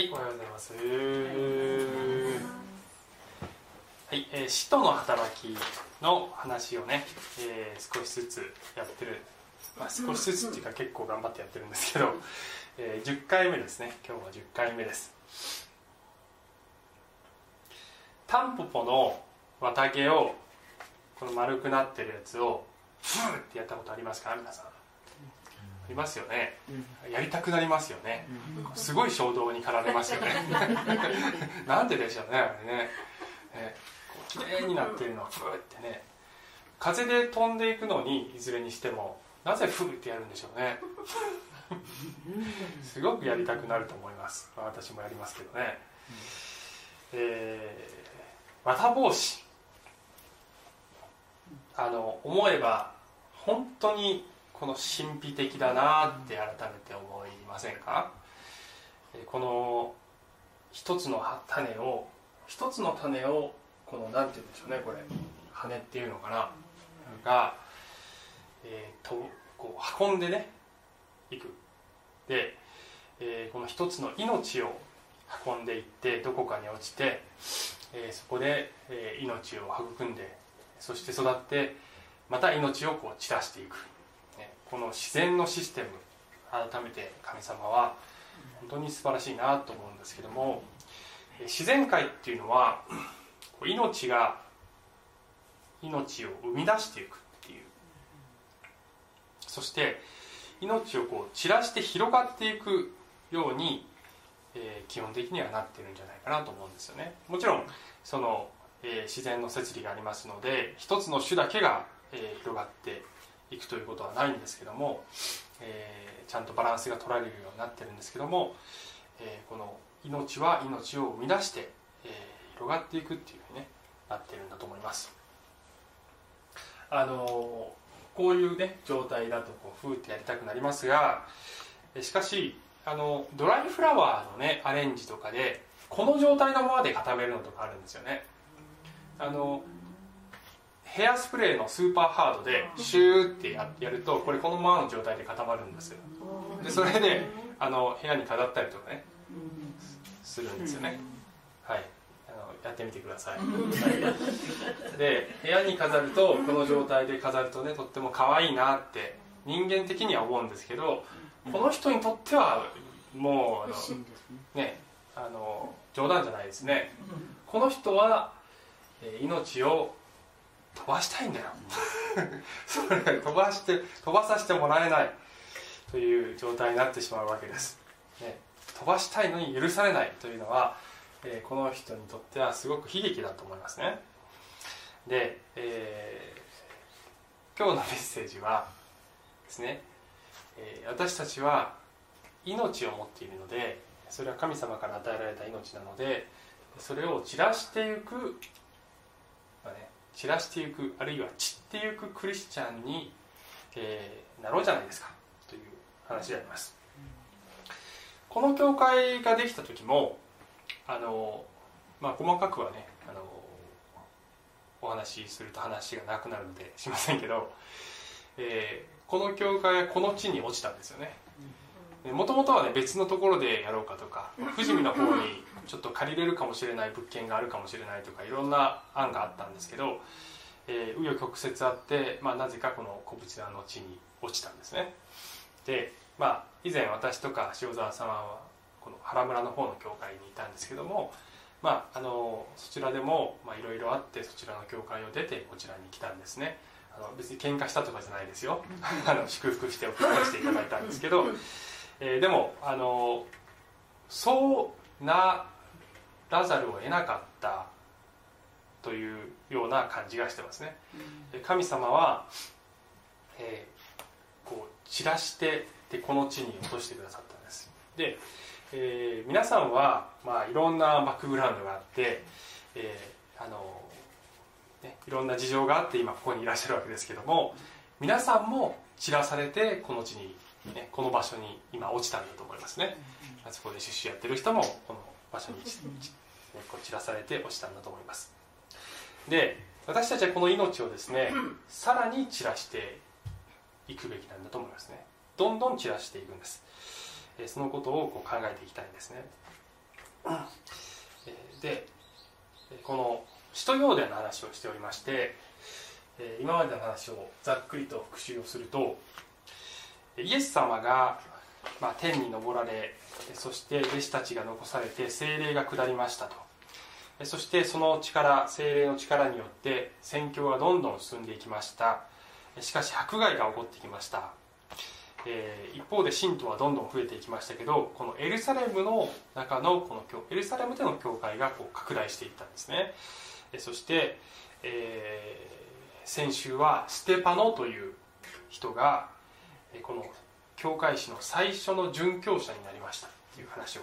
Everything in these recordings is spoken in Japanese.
はい、おはようございます。はい、えー使徒の働きの話をね、えー少しずつやってる、まあ、少しずつっていうか結構頑張ってやってるんですけど、えー10回目ですね。今日は10回目です。タンポポの綿毛をこの丸くなってるやつをフーってやったことありますか？皆さん。ありますよね。やりたくなりますよね。すごい衝動に駆られますよね。なんででしょうねあれね。ねこう綺麗になってるのをフーってね。風で飛んでいくのにいずれにしてもなぜフーってやるんでしょうね。すごくやりたくなると思います。まあ私もやりますけどね、えー、綿帽子あの思えば本当にこの神秘的だなって改めて思いませんか？えこの一つの種を一つの種をこのなんて言うんでしょうねこれ。羽っていうのかな？が、えーとこう運んでねいく。で、えーこの一つの命を運んでいってどこかに落ちて、えーそこで、えー命を育んでそして育ってまた命をこう散らしていく、この自然のシステム改めて神様は本当に素晴らしいなと思うんですけどもえ自然界っていうのは命が命を生み出していくっていう。そして命をこう散らして広がっていくように、えー基本的にはなってるんじゃないかなと思うんですよね。もちろんその、えー自然の摂理がありますので一つの種だけが、えー広がっていくということはないんですけども、えーちゃんとバランスが取られるようになってるんですけども、えーこの命は命を生み出して、えー広がっていくっていうふうに、ね、なってるんだと思います。あのこういうね状態だとこうふーってやりたくなりますがえしかしあのドライフラワーのねアレンジとかでこの状態のままで固めるのとかあるんですよね。あのヘアスプレーのスーパーハードでシューってややるとこれこのままの状態で固まるんですよ。でそれであの部屋に飾ったりとかねするんですよね。はい。あのやってみてください。はいで部屋に飾るとこの状態で飾るとねとっても可愛いなって人間的には思うんですけどこの人にとってはもうあのね。あの冗談じゃないですね。この人は、えー命を飛ばしたいんだよ。それ飛ばして飛ばさせてもらえない。という状態になってしまうわけです、ね、飛ばしたいのに許されないというのは、えーこの人にとってはすごく悲劇だと思いますね。で、えー今日のメッセージはですね、えー私たちは命を持っているのでそれは神様から与えられた命なのでそれを散らしていく、散らしていくあるいは散っていくクリスチャンに、えーなろうじゃないですかという話であります。この教会ができた時もあの、まあ、細かくはねあのお話しすると話がなくなるのでしませんけど、えーこの教会はこの地に落ちたんですよね。もともとはね別のところでやろうかとか富士見の方にちょっと借りれるかもしれない物件があるかもしれないとかいろんな案があったんですけどえー紆余曲折あって、まあ、なぜかこの小淵沢の地に落ちたんですね。でまあ以前私とか塩沢さんはこの原村の方の教会にいたんですけどもまああのそちらでもまあいろいろあってそちらの教会を出てこちらに来たんですね。あの別に喧嘩したとかじゃないですよ。あの祝福して送り出していただいたんですけど、えーでもあのそうならざるを得なかったというような感じがしてますね。で神様は、えーこう散らしてでこの地に落としてくださったんです。で、えー皆さんは、まあ、いろんなバックグラウンドがあって、えーあのね、いろんな事情があって今ここにいらっしゃるわけですけども皆さんも散らされてこの地に、ね、この場所に今落ちたんだと思いますね。あそこで出資やってる人もこの場所に、こう散らされて落ちたんだと思います。で私たちはこの命をですねさらに散らしていくべきなんだと思いますね。どんどん散らしていくんです。えーそのことをこう考えていきたいんですね。でこの使徒行伝の話をしておりまして今までの話をざっくりと復習をするとイエス様が、まあ、天に昇られそして弟子たちが残されて精霊が下りましたと。そしてその力精霊の力によって宣教がどんどん進んでいきました。しかし迫害が起こってきました。えー、一方で信徒はどんどん増えていきましたけどこのエルサレムの中のこのエルサレムでの教会がこう拡大していったんですね、そして、えー、先週はステパノという人が、この教会史の最初の殉教者になりましたという話を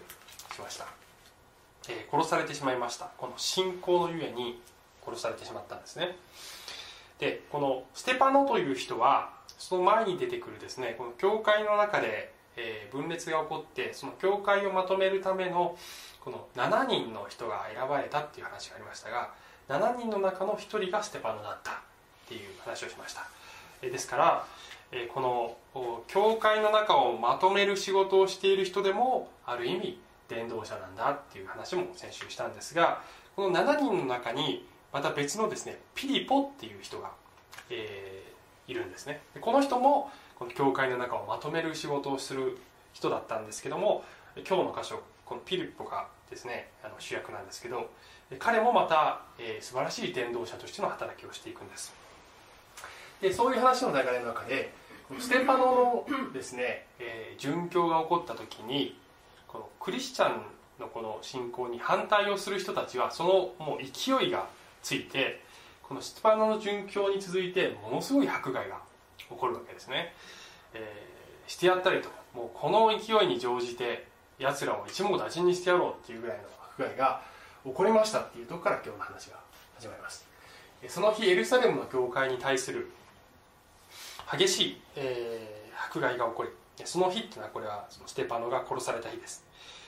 しました、えー、殺されてしまいました。この信仰のゆえに殺されてしまったんですね。でこのステパノという人はその前に出てくるですねこの教会の中で、えー、分裂が起こってその教会をまとめるためのこの7人の人が選ばれたっていう話がありましたが7人の中の1人がステパノだったっていう話をしました、えー、ですから、え、この教会の中をまとめる仕事をしている人でもある意味伝道者なんだっていう話も先週したんですがこの7人の中にまた別のですねピリポっていう人が、えいるんですね。この人もこの教会の中をまとめる仕事をする人だったんですけども今日の箇所このピリポがですねあの主役なんですけど彼もまた、えー、素晴らしい伝道者としての働きをしていくんです。でそういう話の流れの中でステパノのですね、えー、殉教が起こった時にこのクリスチャンのこの信仰に反対をする人たちはそのもう勢いがついてこのステパノの殉教に続いてものすごい迫害が起こるわけですね、えー、してやったりと。もうこの勢いに乗じて奴らを一網打尽にしてやろうっていうぐらいの迫害が起こりましたっていうとこから今日の話が始まります。その日エルサレムの教会に対する激しい、えー、迫害が起こりその日っていうのはこれはそのステパノが殺された日です。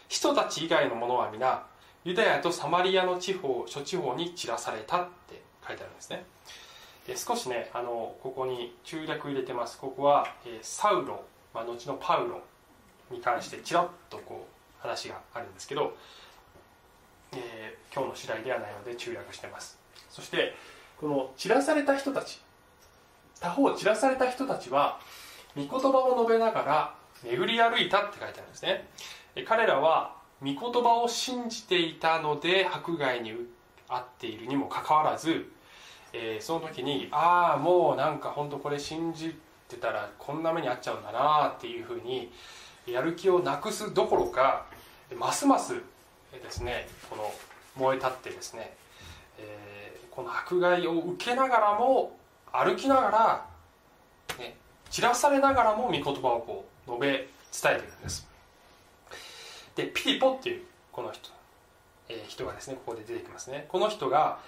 人たち以外の者は皆ユダヤとサマリアの地方諸地方に散らされたって書いてあるんですね。で少しねあのここに中略入れてます。ここは、えー、サウロ、まあ、後のパウロに関してちらっとこう話があるんですけど、えー、今日の次第ではないので中略してます。そしてこの散らされた人たち他方散らされた人たちは御言葉を述べながら巡り歩いたって書いてあるんですね。彼らは御言葉を信じていたので迫害に遭っているにもかかわらずえー、その時にああもうなんか本当これ信じてたらこんな目に遭っちゃうんだなっていうふうにやる気をなくすどころかますますですねこの燃え立ってですね、えー、この迫害を受けながらも歩きながら、ね、散らされながらも御言葉をこう述べ伝えているんです。でピリポっていうこの人、えー、人がですねここで出てきますね。この人が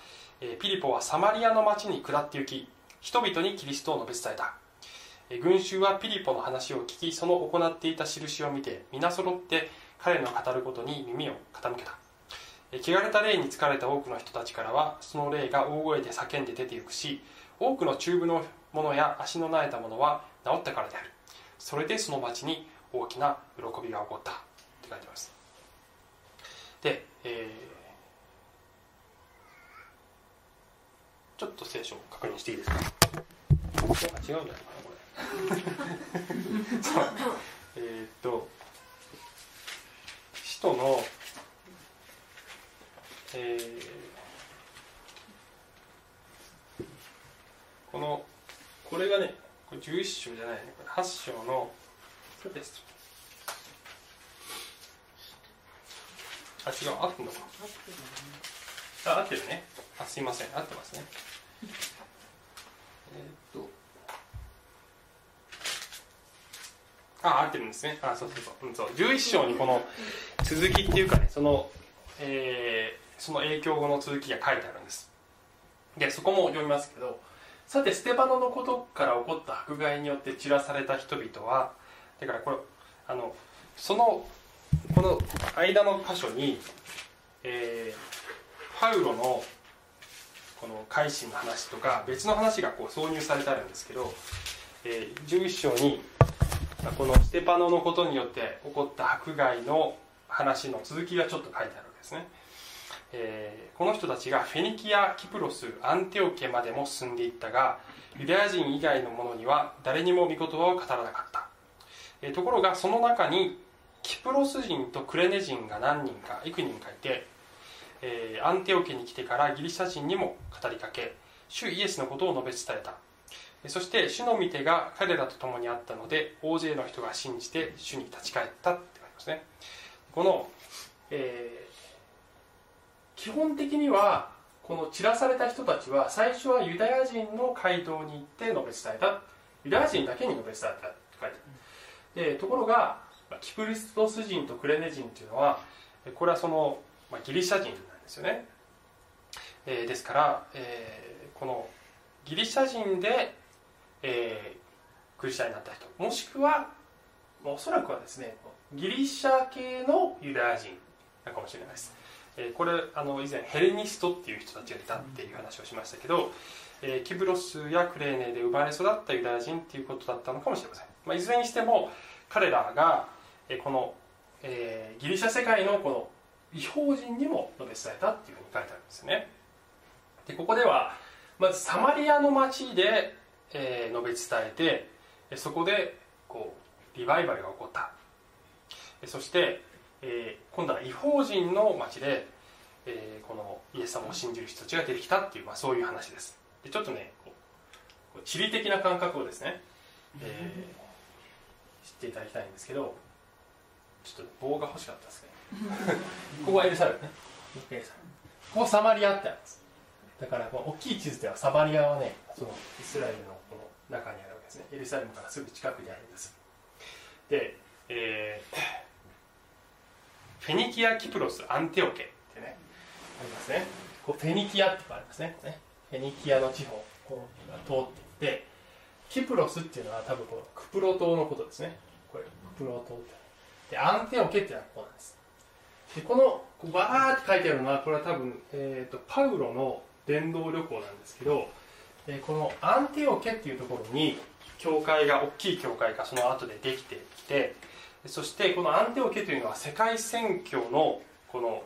えピリポはサマリアの町に下って行き人々にキリストを述べ伝えた。え群衆はピリポの話を聞きその行っていた印を見て皆揃って彼の語ることに耳を傾けた。汚れた霊に疲れた多くの人たちからはその霊が大声で叫んで出て行くし多くの中部の者や足のなえた者は治ったからである。それでその町に大きな喜びが起こったって書いてます。で、えーちょっと聖書を確認していいですか？違うんじゃないかなこれ。そう。えっと使徒のえー、このこれがねこれ11章じゃないね。これ8章のそうです。あ違う。合ってんのか。あ合ってるね。あすいません。合ってますね。えっと。あ合ってるんですね。あそうそうそう,、うん、そう。11章にこの続きっていうかねその、えー、その影響後の続きが書いてあるんです。でそこも読みますけどさてステパノのことから起こった迫害によって散らされた人々はだからこれあのそのこの間の箇所に、えー、パウロのこの改心の話とか別の話がこう挿入されてあるんですけど、えー、11章にこのステパノのことによって起こった迫害の話の続きがちょっと書いてあるわけですですね、えー、この人たちがフェニキアキプロスアンテオケまでも進んでいったがユダヤ人以外の者には誰にも御言葉を語らなかった、えー、ところがその中にキプロス人とクレネ人が何人か幾人かいて、えー、アンテオケに来てからギリシャ人にも語りかけ主イエスのことを述べ伝えた。そして主の御手が彼らと共にあったので大勢の人が信じて主に立ち返ったって書いてますね。この、え、基本的にはこの散らされた人たちは最初はユダヤ人の街道に行って述べ伝えた。ユダヤ人だけに述べ伝えたって書いてある。でところがキプリストス人とクレネ人っていうのはこれはその、まあ、ギリシャ人なんですよね、えー、ですから、えー、このギリシャ人でえー、クリスチャンになった人。もしくはおそらくはですねギリシャ系のユダヤ人かもしれないです、え、これあの以前ヘレニストっていう人たちがいたっていう話をしましたけど、えー、キブロスやクレーネで生まれ育ったユダヤ人っていうことだったのかもしれません、まあ、いずれにしても彼らが、えー、この、えー、ギリシャ世界のこの違法人にも述べ伝えたっていうふうに書いてあるんですね。でここではまずサマリアの町でえー、述べ伝えてそこでこうリバイバルが起こった。そして、えー、今度は違法人の町で、えー、このイエス様を信じる人たちが出てきたっていう、まあ、そういう話です。でちょっとね地理的な感覚をですね、えー、知っていただきたいんですけどちょっと棒が欲しかったですね。ここはエルサレムねここサマリアってあるんです。だからこの大きい地図ではサマリアはねそのイスラエルの中にあるわけですね。エルサレムからすぐ近くにあるんです。で、えー、フェニキア・キプロス・アンテオケってねありますね。こうフェニキアってありますね。フェニキアの地方こう通っていってキプロスっていうのは多分このクプロ島のことですね。これクプロ島って。でアンテオケっていうのはここなんです。でこのこうバーって書いてあるのはこれは多分、えーと、とパウロの伝道旅行なんですけどでこのアンテオケっていうところに教会が大きい教会がその後でできてきてそしてこのアンテオケというのは世界宣教のこの、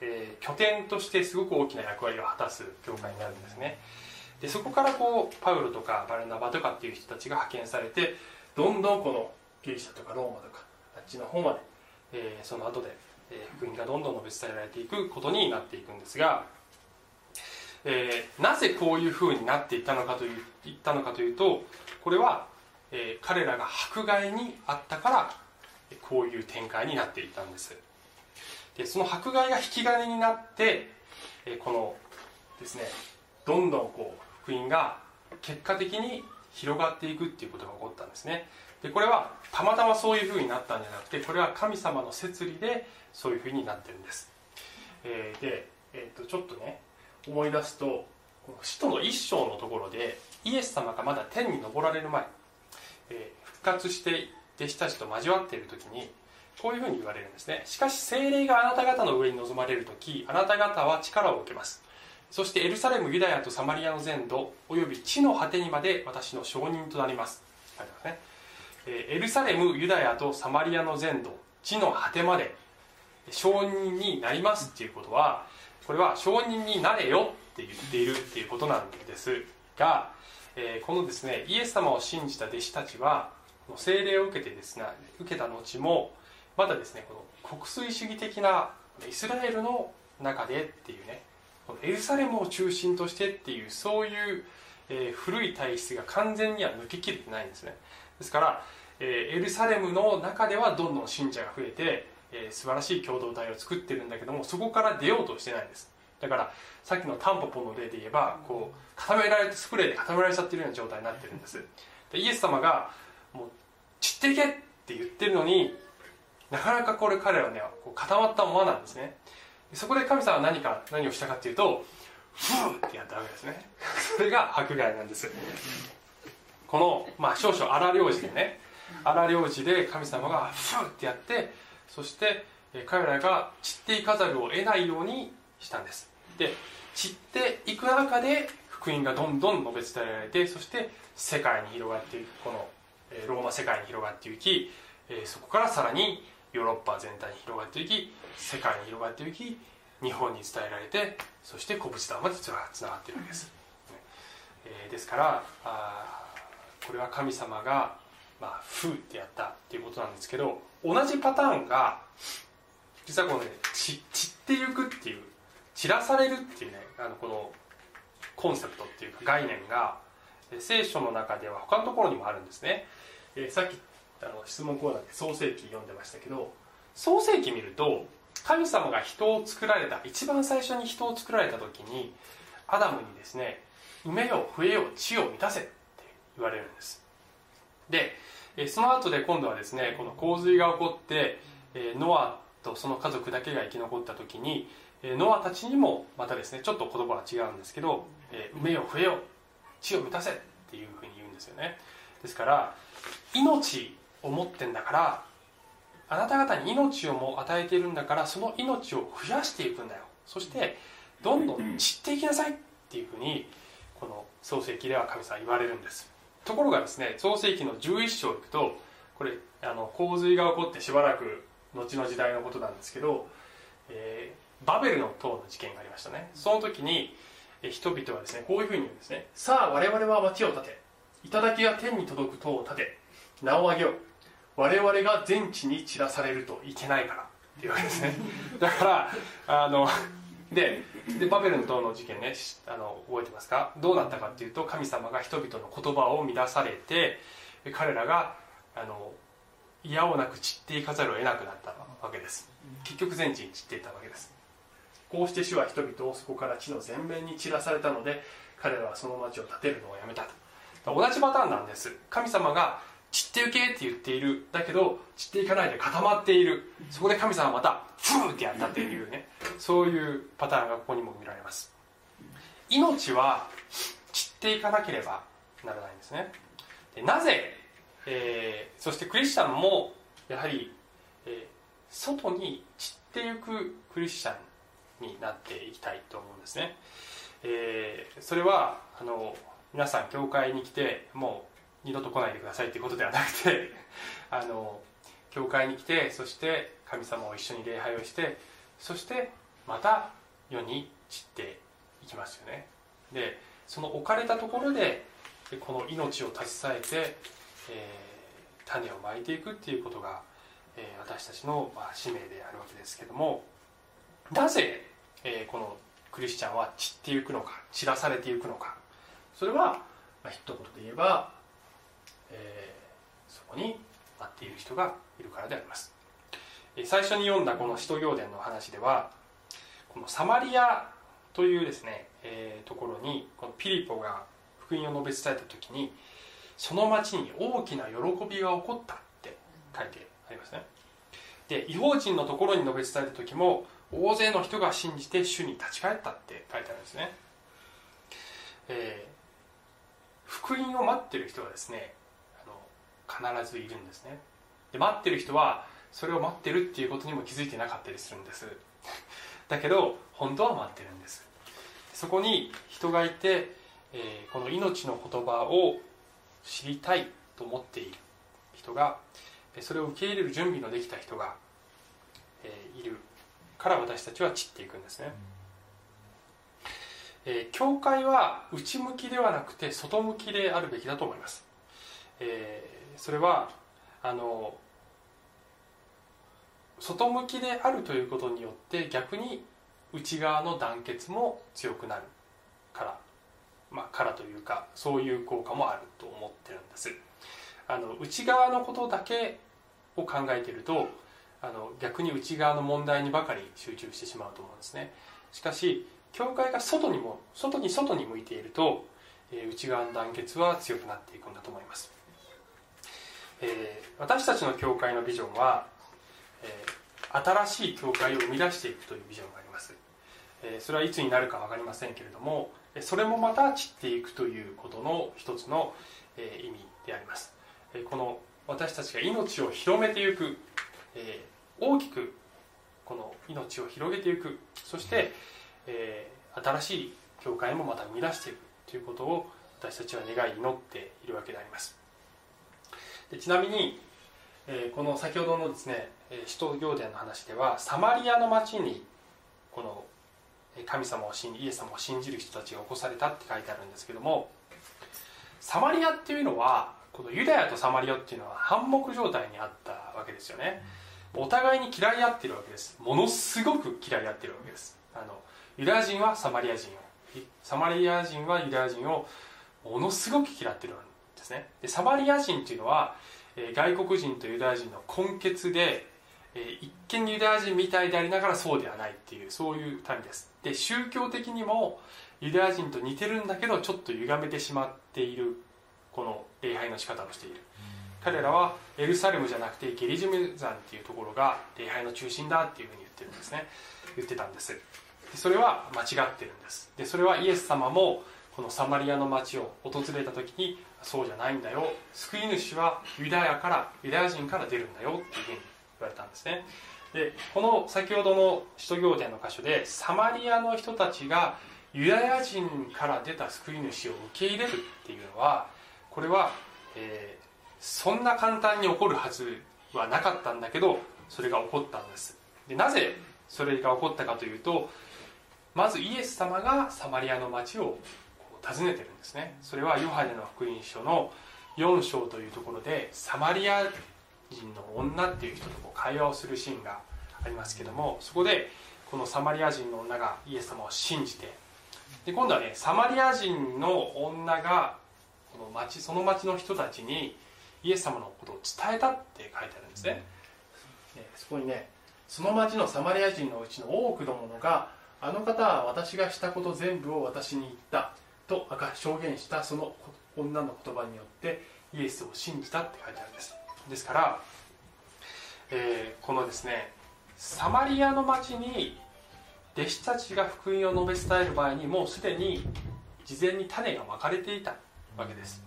えー、拠点としてすごく大きな役割を果たす教会になるんですね。でそこからこうパウロとかバルナバとかっていう人たちが派遣されてどんどんこのギリシャとかローマとかあっちの方まで、えー、その後で、えー、福音がどんどん述べ伝えられていくことになっていくんですがえー、なぜこういうふうになっていったのかという言ったのかというとこれは、えー、彼らが迫害にあったからこういう展開になっていたんです。でその迫害が引き金になって、え、このですねどんどんこう福音が結果的に広がっていくっていうことが起こったんですね。でこれはたまたまそういうふうになったんじゃなくてこれは神様の摂理でそういうふうになってるんです、えー、で、えー、とちょっとね思い出すとこの使徒の一章のところでイエス様がまだ天に昇られる前、えー、復活して弟子たちと交わっている時にこういうふうに言われるんですね。しかし精霊があなた方の上に臨まれる時あなた方は力を受けます。そしてエルサレムユダヤとサマリアの全土および地の果てにまで私の証人となります。書いてますね。エルサレムユダヤとサマリアの全土地の果てまで証人になりますっていうことはこれは証人になれよって言っているっていうことなんですが、え、このですねイエス様を信じた弟子たちは聖霊を受けてですね受けた後もまだですねこの国粋主義的なイスラエルの中でっていうねこのエルサレムを中心としてっていうそういう、えー、古い体質が完全には抜けきれてないんですね。ですから、えー、エルサレムの中ではどんどん信者が増えてえー、素晴らしい共同体を作ってるんだけどもそこから出ようとしてないんです。だからさっきのタンポポの例で言えばこう固められてスプレーで固められちゃってるような状態になってるんです。でイエス様がもう散っていけって言ってるのになかなかこれ彼らはね固まったままなんですね。そこで神様は何か何をしたかっていうとフーってやったわけですね。それが迫害なんです。この、まあ、少々荒領事でね荒領事で神様がフーってやってそして彼らが散っていかざるを得ないようにしたんです。で散っていく中で福音がどんどん述べ伝えられてそして世界に広がっていくこのローマ世界に広がっていきそこからさらにヨーロッパ全体に広がっていき世界に広がっていき日本に伝えられてそして古物談までつながっているわけです、え、ですからあこれは神様が、まあ、風ってやったっていうことなんですけど同じパターンが実はこのね散っていくっていう散らされるっていうねあのこのコンセプトっていうか概念が聖書の中では他のところにもあるんですね、えー、さっきあの質問コーナーで創世記読んでましたけど創世記見ると神様が人を作られた一番最初に人を作られた時にアダムにですね「埋めよ増えよ地を満たせ」って言われるんです。でその後で今度はですねこの洪水が起こってノアとその家族だけが生き残った時にノアたちにもまたですねちょっと言葉は違うんですけど「埋めよ増えよ地を満たせ」っていうふうに言うんですよね。ですから命を持ってんだからあなた方に命をも与えているんだからその命を増やしていくんだよ。そしてどんどん散っていきなさいっていうふうにこの創世記では神様言われるんです。ところがですね創世記の11章行くとこれあの洪水が起こってしばらく後の時代のことなんですけど、えー、バベルの塔の事件がありましたね。その時に人々はですねこういうふうに言うんですね。さあ我々は町を建て。頂が天に届く塔を建て名を上げよう。我々が全地に散らされるといけないから。っていうわけですね。だからあのででバベルの塔の事件ねあの覚えてますか？どうなったかっていうと神様が人々の言葉を乱されて彼らがあの嫌をなく散っていかざるを得なくなったわけです。結局全地に散っていたわけです。こうして主は人々をそこから地の全面に散らされたので彼らはその町を建てるのをやめたと。同じパターンなんです。神様が散ってゆけって言っている。だけど散っていかないで固まっているそこで神様はまたフーってやったっていうね。そういうパターンがここにも見られます。命は散っていかなければならないんですねでなぜ、えー、そしてクリスチャンもやはり、えー、外に散っていくクリスチャンになっていきたいと思うんですね、えー、それはあの皆さん教会に来てもう二度と来ないでくださいということではなくて あの教会に来てそして神様を一緒に礼拝をしてそしてまた世に散っていきますよね。でその置かれたところでこの命を携えて、えー、種をまいていくっていうことが、えー、私たちの、まあ、使命であるわけですけどもなぜ、えー、このクリスチャンは散っていくのか散らされていくのかそれは、まあ、一言で言えばえー、そこに待っている人がいるからであります。え最初に読んだこの使徒行伝の話ではこのサマリアというですね、えー、ところにこのピリポが福音を述べ伝えた時にその町に大きな喜びが起こったって書いてありますね。で違法人のところに述べ伝えた時も大勢の人が信じて主に立ち返ったって書いてあるんですね、え、福音を待ってる人はですねあの必ずいるんですね。で待ってる人はそれを待ってるっていうことにも気づいてなかったりするんです。だけど本当は待ってるんです。そこに人がいて、えー、この命の言葉を知りたいと思っている。人がそれを受け入れる準備のできた人が、えー、いる。から私たちは散っていくんですね、えー、教会は内向きではなくて外向きであるべきだと思います、えそれはあの外向きであるということによって逆に内側の団結も強くなるからまあからというかそういう効果もあると思ってるんです。あの内側のことだけを考えているとあの逆に内側の問題にばかり集中してしまうと思うんですね。しかし教会が外にも外に外に向いていると、えー、内側の団結は強くなっていくんだと思います。えー、私たちの教会のビジョンは、えー、新しい教会を生み出していくというビジョンがあります、えー、それはいつになるか分かりませんけれどもそれもまた散っていくということの一つの、え意味であります、えこの私たちが命を広めていく、え大きくこの命を広げていく。そして、え新しい教会もまた生み出していくということを私たちは願い祈っているわけであります。でちなみに、えー、この先ほどのですね使徒行伝の話ではサマリアの町にこの神様を信じイエス様を信じる人たちが起こされたって書いてあるんですけどもサマリアっていうのはこのユダヤとサマリアっていうのは反目状態にあったわけですよね。お互いに嫌い合ってるわけです。ものすごく嫌い合ってるわけです。あのユダヤ人はサマリア人を。サマリア人はユダヤ人をものすごく嫌ってるんですね。でサマリア人っていうのは、えー、外国人とユダヤ人の根血で、えー、一見ユダヤ人みたいでありながらそうではないっていうそういう民です。で宗教的にもユダヤ人と似てるんだけどちょっと歪めてしまっているこの礼拝の仕方をしている。彼らはエルサレムじゃなくてゲリジム山っていうところが礼拝の中心だっていうふうに言ってるんですね。言ってたんですそれは間違ってるんです。でそれはイエス様もこのサマリアの町を訪れた時にそうじゃないんだよ救い主はユダヤからユダヤ人から出るんだよっていうふうに言われたんですね。でこの先ほどの使徒行伝の箇所でサマリアの人たちがユダヤ人から出た救い主を受け入れるっていうのはこれは、えー、そんな簡単に起こるはずはなかったんだけどそれが起こったんです。でなぜそれが起こったかというとまずイエス様がサマリアの町を訪ねてるんですね。それはヨハネの福音書の4章というところでサマリア人の女っていう人とこう会話をするシーンがありますけどもそこでこのサマリア人の女がイエス様を信じてで今度はねサマリア人の女がこの町その町の人たちにイエス様のことを伝えたって書いてあるんですね、うん、そこにねその町のサマリア人のうちの多くの者があの方は私がしたこと全部を私に言った。と証言したその女の言葉によってイエスを信じたって書いてあるんです。ですから、えー、このですねサマリアの町に弟子たちが福音を述べ伝える場合にもうすでに事前に種がまかれていたわけです。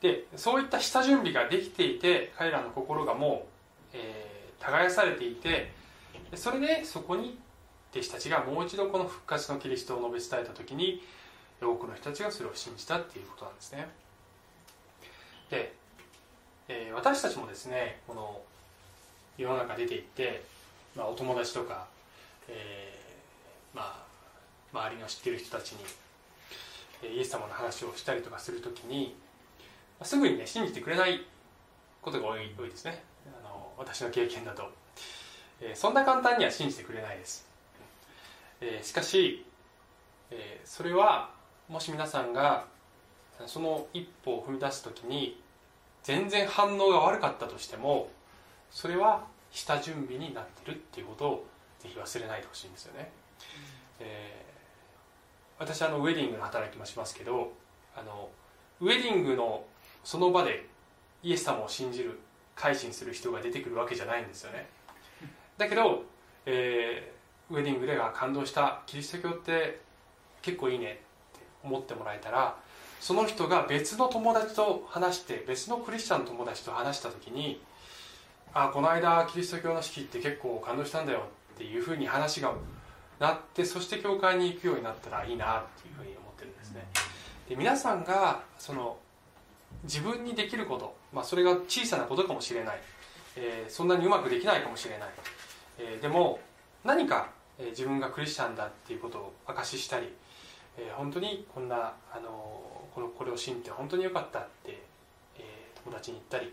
でそういった下準備ができていて彼らの心がもう、えー、耕されていてそれでそこに弟子たちがもう一度この復活のキリストを述べ伝えた時に多くの人たちがそれを信じたっていうことなんですね。で、えー、私たちもですねこの世の中出ていって、まあ、お友達とか、えー、まあ周りの知ってる人たちにイエス様の話をしたりとかするときにすぐにね信じてくれないことが多い多いですね。あの私の経験だと、えー、そんな簡単には信じてくれないです、えー、しかし、えー、それはもし皆さんがその一歩を踏み出す時に全然反応が悪かったとしてもそれは下準備になってるっていうことをぜひ忘れないでほしいんですよね、えー、私あのウェディングの働きもしますけどあのウェディングのその場でイエス様を信じる改心する人が出てくるわけじゃないんですよね。だけど、えー、ウェディングでは感動したキリスト教って結構いいねって思ってもらえたらその人が別の友達と話して別のクリスチャンの友達と話した時に「あこの間キリスト教の式って結構感動したんだよ」っていうふうに話がなってそして教会に行くようになったらいいなっていうふうに思ってるんですね。で皆さんがその自分にできること、まあ、それが小さなことかもしれない、えー、そんなにうまくできないかもしれない、えー、でも何か、えー、自分がクリスチャンだっていうことを証ししたり、えー、本当にこんな、あのこのこれを信じて本当によかったって、えー、友達に言ったり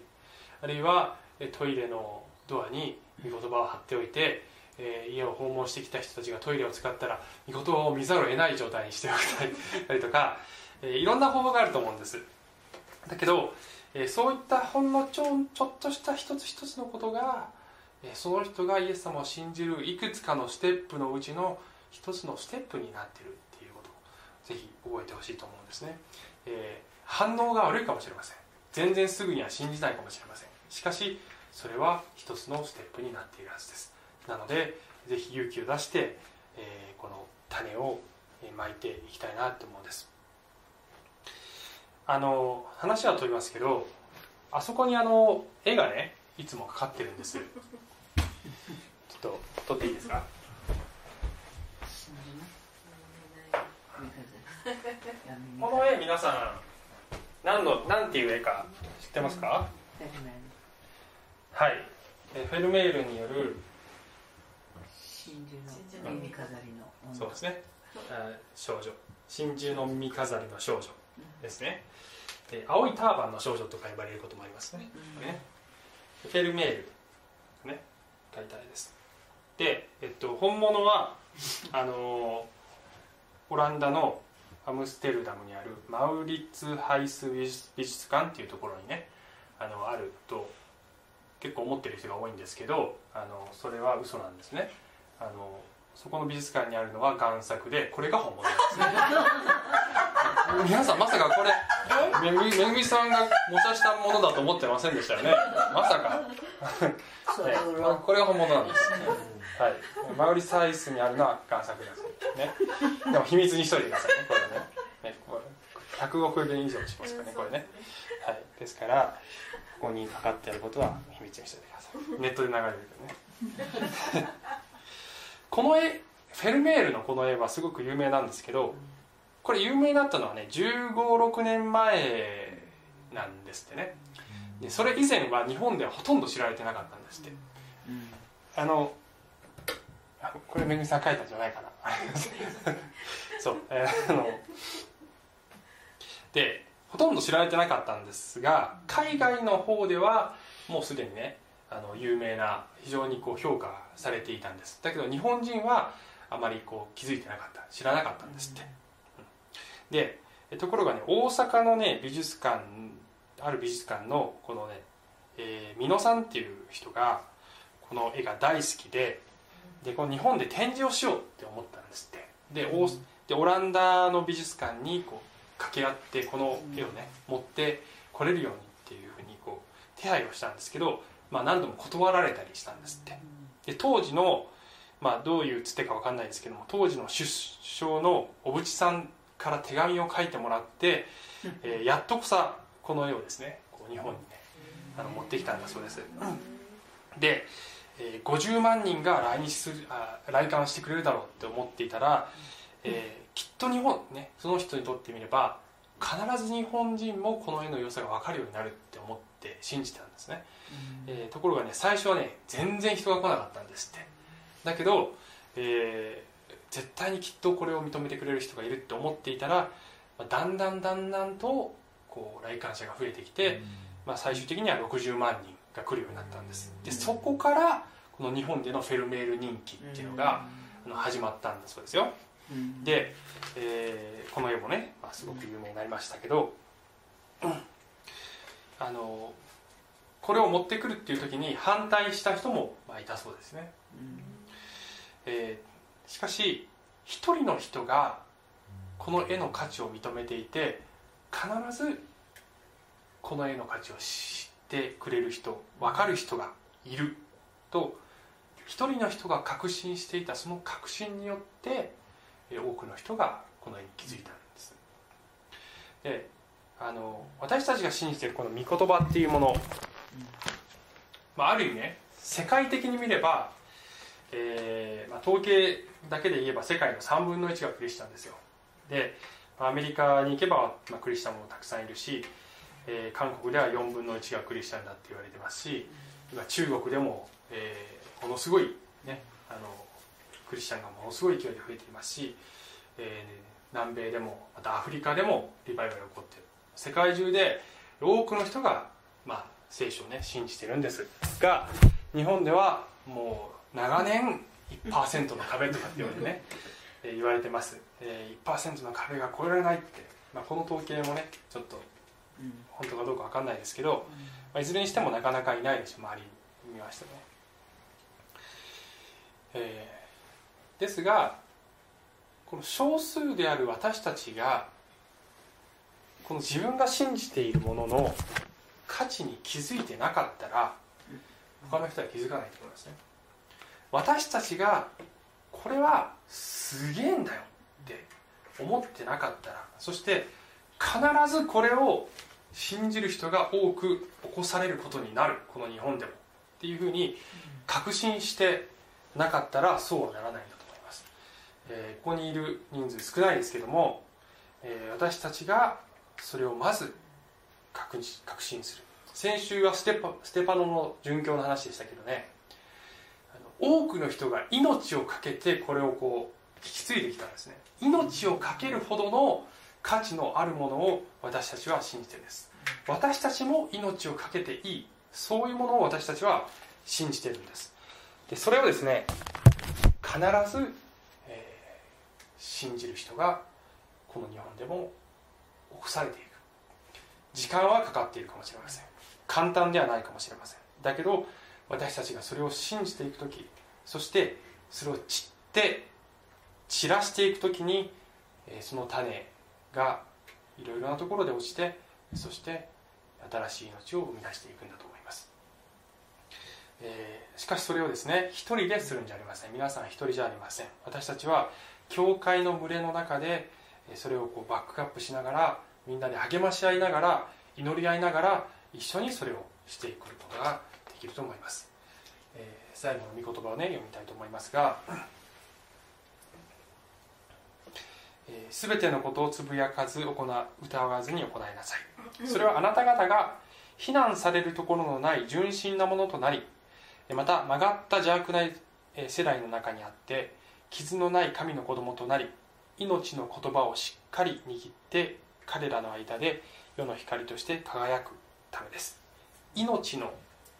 あるいはトイレのドアに見言葉を貼っておいて、えー、家を訪問してきた人たちがトイレを使ったら見言葉を見ざるを得ない状態にしておき たりとか、えー、いろんな方法があると思うんです。だけど、えー、そういったほんのちょちょっとした一つ一つのことが、えー、その人がイエス様を信じるいくつかのステップのうちの一つのステップになっているっていうことをぜひ覚えてほしいと思うんですね、えー、反応が悪いかもしれません。全然すぐには信じないかもしれません。しかしそれは一つのステップになっているはずです。なのでぜひ勇気を出して、えー、この種をまいていきたいなと思うんです。あの話は飛びますけどあそこにあの絵がねいつもかかってるんです。ちょっとっていいですか？この絵皆さん何の何ていう絵か知ってます。かはいフェルメールによる真珠の耳飾りの女そうです。ね少女真珠の耳飾りの少女です。ねで青いターバンの少女とか呼ばれることもあります。ねうんねフェルメールね書いた絵です。で、えっと、本物はあのオランダのアムステルダムにあるマウリッツハイス美術館っていうところにねあのあると結構思ってる人が多いんですけどあのそれは嘘なんですね。あのそこの美術館にあるのは贋作でこれが本物ですね。皆さんまさかこれめぐめぐみさんが模写したものだと思ってませんでしたよね。まさか。それをねこれが本物なんです。はい。マウリサイスにあるのは贋作ですね。でも秘密にしといてくださいねこれね。ねこれ100億円以上しますからねこれね。はい。ですからここにかかってあることは秘密にしておいてください。ネットで流れるね。この絵フェルメールのこの絵はすごく有名なんですけどこれ有名になったのはね1 5 6年前なんですってねでそれ以前は日本ではほとんど知られてなかったんですって。うん。あのあこれめぐみさん書いたんじゃないかな。そう、えーあのでほとんど知られてなかったんですが海外の方ではもうすでにねあの有名な非常にこう評価されていたんです。だけど日本人はあまりこう気づいてなかった。知らなかったんですって、うん。でえところがね大阪のね美術館ある美術館のこのね、えー、美濃さんっていう人がこの絵が大好きででこの日本で展示をしようって思ったんですって。で,、オーでオランダの美術館にこう掛け合ってこの絵をね持ってこれるようにっていうふうにこう手配をしたんですけど、まあ、何度も断られたりしたんですって。で当時の、まあ、どういうつてかわかんないですけども当時の首相の小渕さんから手紙を書いてもらって、えーやっとこさこの絵をですね。こう日本にねあの持ってきたんだそうです。で、えー50万人が来日するあ来館してくれるだろうって思っていたら、えーきっと日本ねその人にとってみれば必ず日本人もこの絵の良さが分かるようになるって思って信じてたんですね、えーところがね最初はね全然人が来なかったんですって。だけど、えー絶対にきっとこれを認めてくれる人がいるって思っていたら、まあだんだんだんだんとこう来館者が増えてきて、まあ、最終的には60万人が来るようになったんです。でそこからこの日本でのフェルメール人気っていうのがあの始まったんだそうですよ。うん。で、えーこの絵もね、まあ、すごく有名になりましたけど、うん。あのこれを持ってくるっていう時に反対した人もまあいたそうですね、えーしかし一人の人がこの絵の価値を認めていて必ずこの絵の価値を知ってくれる人分かる人がいると一人の人が確信していたその確信によって多くの人がこの絵に気づいたんです。であの私たちが信じているこの御言葉っていうもの、まあ、ある意味ね世界的に見れば、えーまあ、統計だけで言えば世界の3分の1がクリスチャンですよ。でアメリカに行けば、まあ、クリスチャンもたくさんいるし、えー韓国では4分の1がクリスチャンだって言われてますし今中国でも、えーものすごい、ね、あのクリスチャンがものすごい勢いで増えていますし、えー南米でもまたアフリカでもリバイバルが起こっている。世界中で多くの人が、まあ、聖書をね信じてるんです。が日本ではもう長年1%の壁とかって言われてね言われてます、えー、1%の壁が越えられないって、まあ、この統計もねちょっとうん。本当かどうか分かんないですけど、まあ、いずれにしてもなかなかいないでしょ周りに見ましたね、えーですがこの少数である私たちがこの自分が信じているものの価値に気づいてなかったら他の人は気づかないと思いますね。私たちがこれはすげえんだよって思ってなかったらそして必ずこれを信じる人が多く起こされることになるこの日本でも。っていうふうに確信してなかったらそうはならないんだと思います、えーここにいる人数少ないですけども、えー私たちがそれをまず確確信する。先週はステパステパノの殉教の話でしたけどね。多くの人が命を懸けてこれをこう引き継いできたんですね。命を懸けるほどの価値のあるものを私たちは信じてるんです。私たちも命を懸けていいそういうものを私たちは信じてるんです。でそれをですね必ず、えー、信じる人がこの日本でも起こされていく。時間はかかっているかもしれません。簡単ではないかもしれません。だけど私たちがそれを信じていく時そしてそれを散って散らしていく時にその種がいろいろなところで落ちてそして新しい命を生み出していくんだと思います、えー、しかしそれをですね一人でするんじゃありません。皆さん一人じゃありません。私たちは教会の群れの中でそれをこうバックアップしながらみんなで励まし合いながら祈り合いながら一緒にそれをしていくことができると思います、えー、最後の御言葉をね読みたいと思いますがすべ、えー、てのことをつぶやかず行う疑わずに行いなさい。それはあなた方が非難されるところのない純真なものとなりまた曲がった邪悪な世代の中にあって傷のない神の子供となり命の言葉をしっかり握って彼らの間で世の光として輝くためです。命の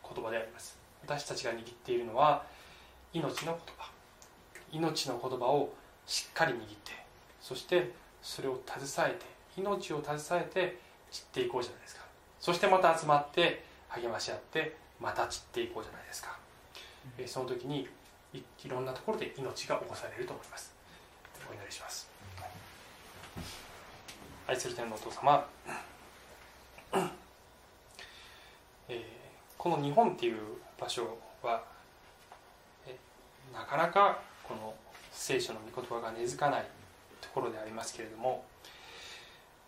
言葉であります。私たちが握っているのは命の言葉。命の言葉をしっかり握ってそしてそれを携えて命を携えて散っていこうじゃないですか。そしてまた集まって励まし合ってまた散っていこうじゃないですか、うん、その時にいろんなところで命が起こされると思います。お祈りします。愛する天のお父様、えー、この日本っていう場所は、えなかなかこの聖書の御言葉が根付かないところでありますけれども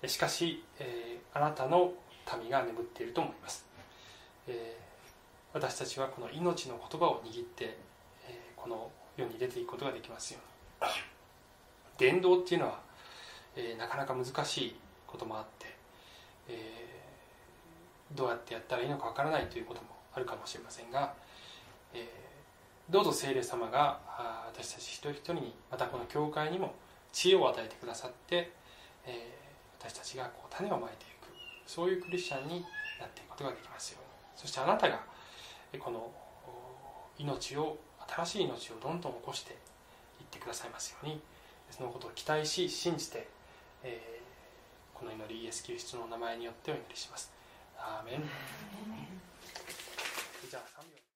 しかし、えー、あなたの民が眠っていると思います、えー、私たちはこの命の言葉を握って、えー、この世に出ていくことができますように。伝道っていうのはえ、なかなか難しいこともあって、え、どうやってやったらいいのかわからないということもあるかもしれませんが、えー、どうぞ聖霊様が私たち一人一人にまたこの教会にも知恵を与えてくださって、え私たちがこう種をまいていく。そういうクリスチャンになっていくことができますように。そしてあなたがこの命を新しい命をどんどん起こしていってくださいますようにそのことを期待し信じてえー、この祈りイエス・キリストの名前によってお祈りします。アーメン。じゃあ